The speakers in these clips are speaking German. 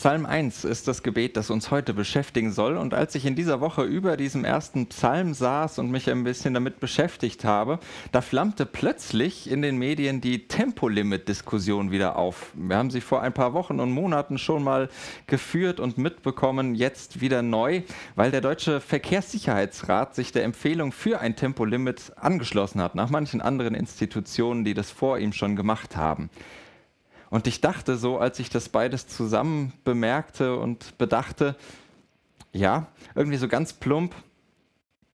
Psalm 1 ist das Gebet, das uns heute beschäftigen soll. Und als ich in dieser Woche über diesem ersten Psalm saß und mich ein bisschen damit beschäftigt habe, da flammte plötzlich in den Medien die Tempolimit-Diskussion wieder auf. Wir haben sie vor ein paar Wochen und Monaten schon mal geführt und mitbekommen, jetzt wieder neu, weil der Deutsche Verkehrssicherheitsrat sich der Empfehlung für ein Tempolimit angeschlossen hat, nach manchen anderen Institutionen, die das vor ihm schon gemacht haben. Und ich dachte so, als ich das beides zusammen bemerkte und bedachte, ja, irgendwie so ganz plump,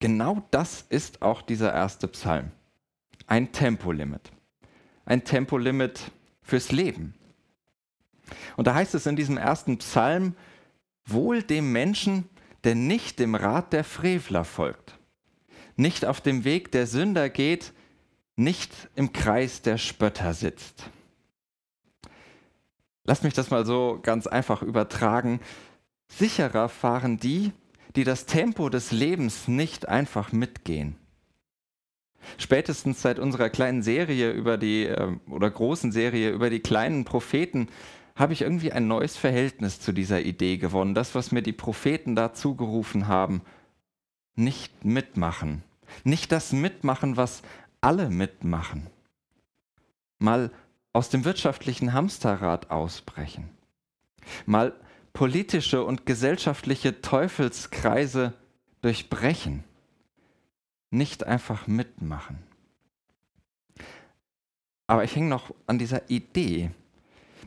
genau das ist auch dieser erste Psalm. Ein Tempolimit. Ein Tempolimit fürs Leben. Und da heißt es in diesem ersten Psalm, wohl dem Menschen, der nicht dem Rat der Frevler folgt, nicht auf dem Weg der Sünder geht, nicht im Kreis der Spötter sitzt. Lass mich das mal so ganz einfach übertragen. Sicherer fahren die, die das Tempo des Lebens nicht einfach mitgehen. Spätestens seit unserer kleinen Serie über die äh, oder großen Serie über die kleinen Propheten habe ich irgendwie ein neues Verhältnis zu dieser Idee gewonnen. Das, was mir die Propheten da zugerufen haben, nicht mitmachen. Nicht das mitmachen, was alle mitmachen. Mal aus dem wirtschaftlichen Hamsterrad ausbrechen, mal politische und gesellschaftliche Teufelskreise durchbrechen, nicht einfach mitmachen. Aber ich hänge noch an dieser Idee,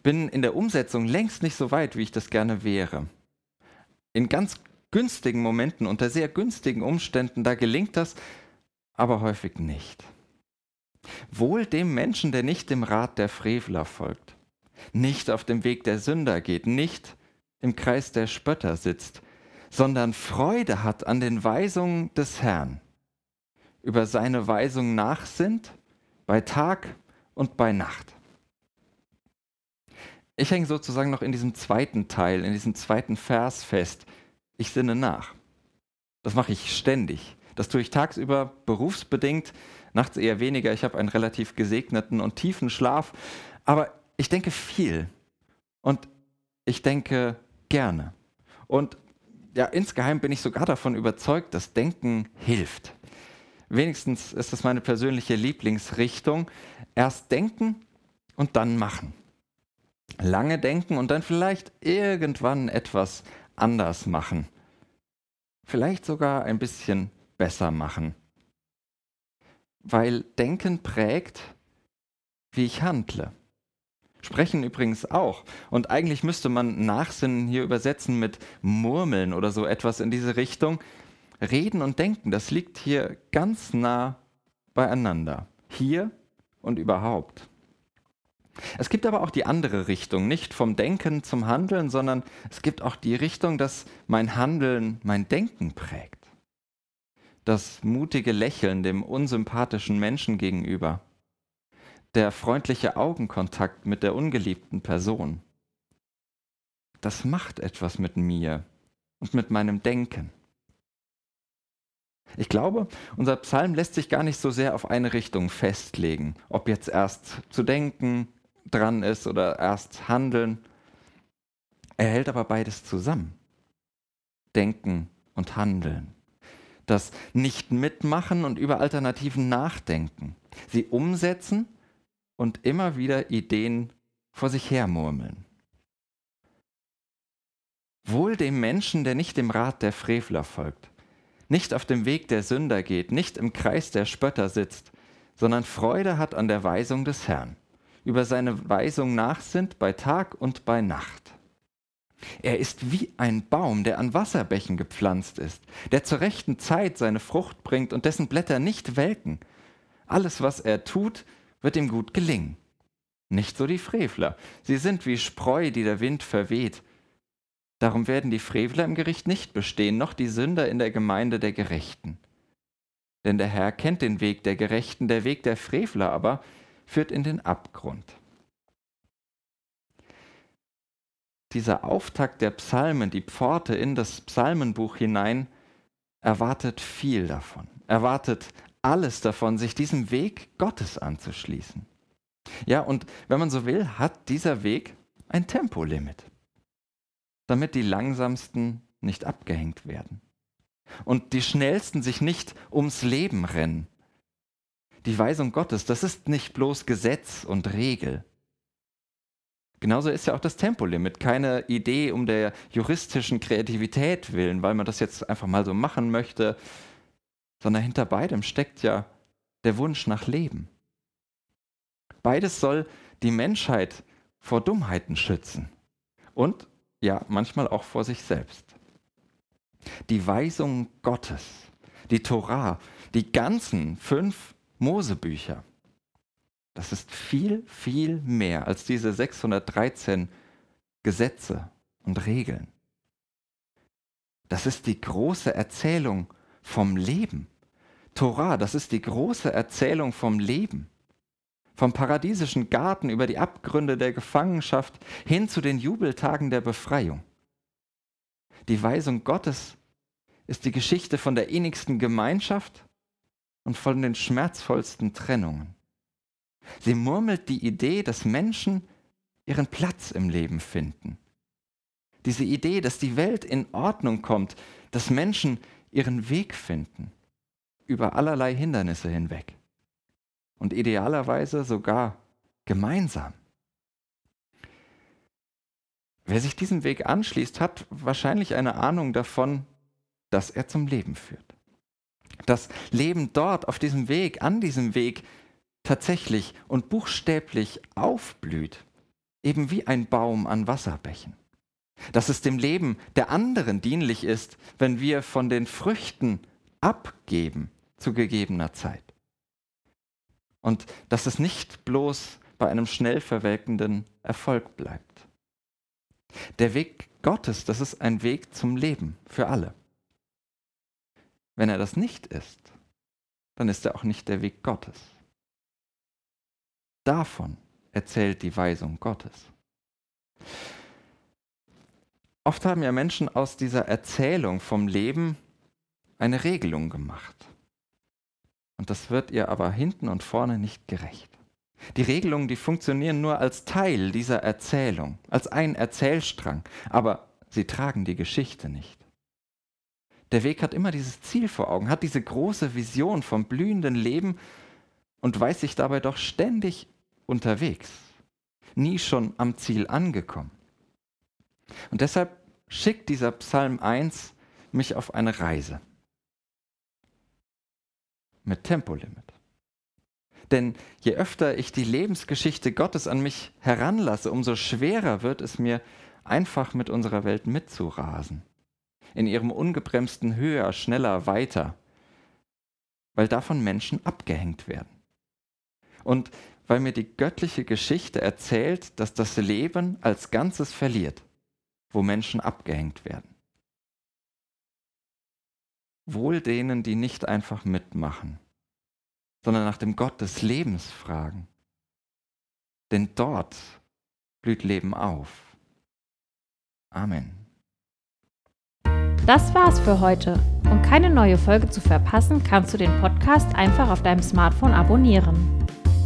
bin in der Umsetzung längst nicht so weit, wie ich das gerne wäre. In ganz günstigen Momenten, unter sehr günstigen Umständen, da gelingt das, aber häufig nicht. Wohl dem Menschen, der nicht dem Rat der Frevler folgt, nicht auf dem Weg der Sünder geht, nicht im Kreis der Spötter sitzt, sondern Freude hat an den Weisungen des Herrn, über seine Weisungen nachsinnt, bei Tag und bei Nacht. Ich hänge sozusagen noch in diesem zweiten Teil, in diesem zweiten Vers fest. Ich sinne nach. Das mache ich ständig. Das tue ich tagsüber berufsbedingt, nachts eher weniger. Ich habe einen relativ gesegneten und tiefen Schlaf. Aber ich denke viel und ich denke gerne. Und ja, insgeheim bin ich sogar davon überzeugt, dass Denken hilft. Wenigstens ist das meine persönliche Lieblingsrichtung. Erst denken und dann machen. Lange denken und dann vielleicht irgendwann etwas anders machen. Vielleicht sogar ein bisschen besser machen. Weil Denken prägt, wie ich handle. Sprechen übrigens auch. Und eigentlich müsste man Nachsinnen hier übersetzen mit Murmeln oder so etwas in diese Richtung. Reden und Denken, das liegt hier ganz nah beieinander. Hier und überhaupt. Es gibt aber auch die andere Richtung, nicht vom Denken zum Handeln, sondern es gibt auch die Richtung, dass mein Handeln mein Denken prägt das mutige Lächeln dem unsympathischen Menschen gegenüber, der freundliche Augenkontakt mit der ungeliebten Person. Das macht etwas mit mir und mit meinem Denken. Ich glaube, unser Psalm lässt sich gar nicht so sehr auf eine Richtung festlegen, ob jetzt erst zu denken dran ist oder erst handeln. Er hält aber beides zusammen. Denken und Handeln das Nicht-Mitmachen und über Alternativen nachdenken, sie umsetzen und immer wieder Ideen vor sich hermurmeln. Wohl dem Menschen, der nicht dem Rat der Frevler folgt, nicht auf dem Weg der Sünder geht, nicht im Kreis der Spötter sitzt, sondern Freude hat an der Weisung des Herrn, über seine Weisung nachsinnt bei Tag und bei Nacht. Er ist wie ein Baum, der an Wasserbächen gepflanzt ist, der zur rechten Zeit seine Frucht bringt und dessen Blätter nicht welken. Alles, was er tut, wird ihm gut gelingen. Nicht so die Frevler. Sie sind wie Spreu, die der Wind verweht. Darum werden die Frevler im Gericht nicht bestehen, noch die Sünder in der Gemeinde der Gerechten. Denn der Herr kennt den Weg der Gerechten, der Weg der Frevler aber führt in den Abgrund. Dieser Auftakt der Psalmen, die Pforte in das Psalmenbuch hinein, erwartet viel davon, erwartet alles davon, sich diesem Weg Gottes anzuschließen. Ja, und wenn man so will, hat dieser Weg ein Tempolimit, damit die langsamsten nicht abgehängt werden und die schnellsten sich nicht ums Leben rennen. Die Weisung Gottes, das ist nicht bloß Gesetz und Regel. Genauso ist ja auch das Tempolimit keine Idee um der juristischen Kreativität willen, weil man das jetzt einfach mal so machen möchte, sondern hinter beidem steckt ja der Wunsch nach Leben. Beides soll die Menschheit vor Dummheiten schützen und ja, manchmal auch vor sich selbst. Die Weisung Gottes, die Torah, die ganzen fünf Mosebücher, das ist viel, viel mehr als diese 613 Gesetze und Regeln. Das ist die große Erzählung vom Leben. Torah, das ist die große Erzählung vom Leben. Vom paradiesischen Garten über die Abgründe der Gefangenschaft hin zu den Jubeltagen der Befreiung. Die Weisung Gottes ist die Geschichte von der innigsten Gemeinschaft und von den schmerzvollsten Trennungen. Sie murmelt die Idee, dass Menschen ihren Platz im Leben finden. Diese Idee, dass die Welt in Ordnung kommt, dass Menschen ihren Weg finden, über allerlei Hindernisse hinweg und idealerweise sogar gemeinsam. Wer sich diesem Weg anschließt, hat wahrscheinlich eine Ahnung davon, dass er zum Leben führt. Das Leben dort, auf diesem Weg, an diesem Weg tatsächlich und buchstäblich aufblüht, eben wie ein Baum an Wasserbächen. Dass es dem Leben der anderen dienlich ist, wenn wir von den Früchten abgeben zu gegebener Zeit. Und dass es nicht bloß bei einem schnell verwelkenden Erfolg bleibt. Der Weg Gottes, das ist ein Weg zum Leben für alle. Wenn er das nicht ist, dann ist er auch nicht der Weg Gottes. Davon erzählt die Weisung Gottes. Oft haben ja Menschen aus dieser Erzählung vom Leben eine Regelung gemacht. Und das wird ihr aber hinten und vorne nicht gerecht. Die Regelungen, die funktionieren nur als Teil dieser Erzählung, als ein Erzählstrang, aber sie tragen die Geschichte nicht. Der Weg hat immer dieses Ziel vor Augen, hat diese große Vision vom blühenden Leben und weiß sich dabei doch ständig unterwegs, nie schon am Ziel angekommen. Und deshalb schickt dieser Psalm 1 mich auf eine Reise mit Tempolimit. Denn je öfter ich die Lebensgeschichte Gottes an mich heranlasse, umso schwerer wird es mir, einfach mit unserer Welt mitzurasen. In ihrem ungebremsten Höher, schneller, weiter. Weil davon Menschen abgehängt werden. Und weil mir die göttliche Geschichte erzählt, dass das Leben als Ganzes verliert, wo Menschen abgehängt werden. Wohl denen, die nicht einfach mitmachen, sondern nach dem Gott des Lebens fragen. Denn dort blüht Leben auf. Amen. Das war's für heute. Um keine neue Folge zu verpassen, kannst du den Podcast einfach auf deinem Smartphone abonnieren.